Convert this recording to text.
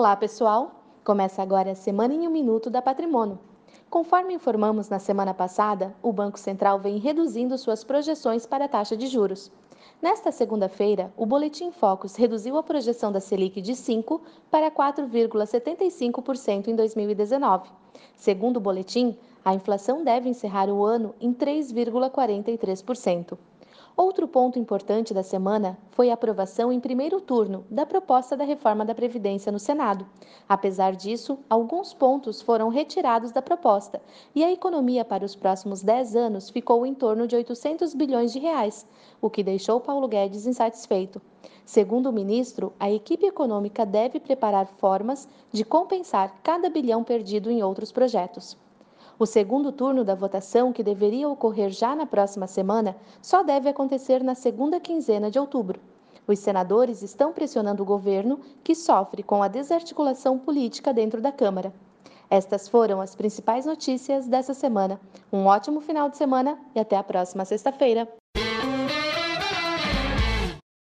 Olá, pessoal! Começa agora a Semana em um Minuto da Patrimônio. Conforme informamos na semana passada, o Banco Central vem reduzindo suas projeções para a taxa de juros. Nesta segunda-feira, o Boletim Focus reduziu a projeção da Selic de 5% para 4,75% em 2019. Segundo o boletim, a inflação deve encerrar o ano em 3,43%. Outro ponto importante da semana foi a aprovação em primeiro turno da proposta da reforma da Previdência no Senado. Apesar disso, alguns pontos foram retirados da proposta e a economia para os próximos 10 anos ficou em torno de 800 bilhões de reais, o que deixou Paulo Guedes insatisfeito. Segundo o ministro, a equipe econômica deve preparar formas de compensar cada bilhão perdido em outros projetos. O segundo turno da votação, que deveria ocorrer já na próxima semana, só deve acontecer na segunda quinzena de outubro. Os senadores estão pressionando o governo, que sofre com a desarticulação política dentro da Câmara. Estas foram as principais notícias dessa semana. Um ótimo final de semana e até a próxima sexta-feira.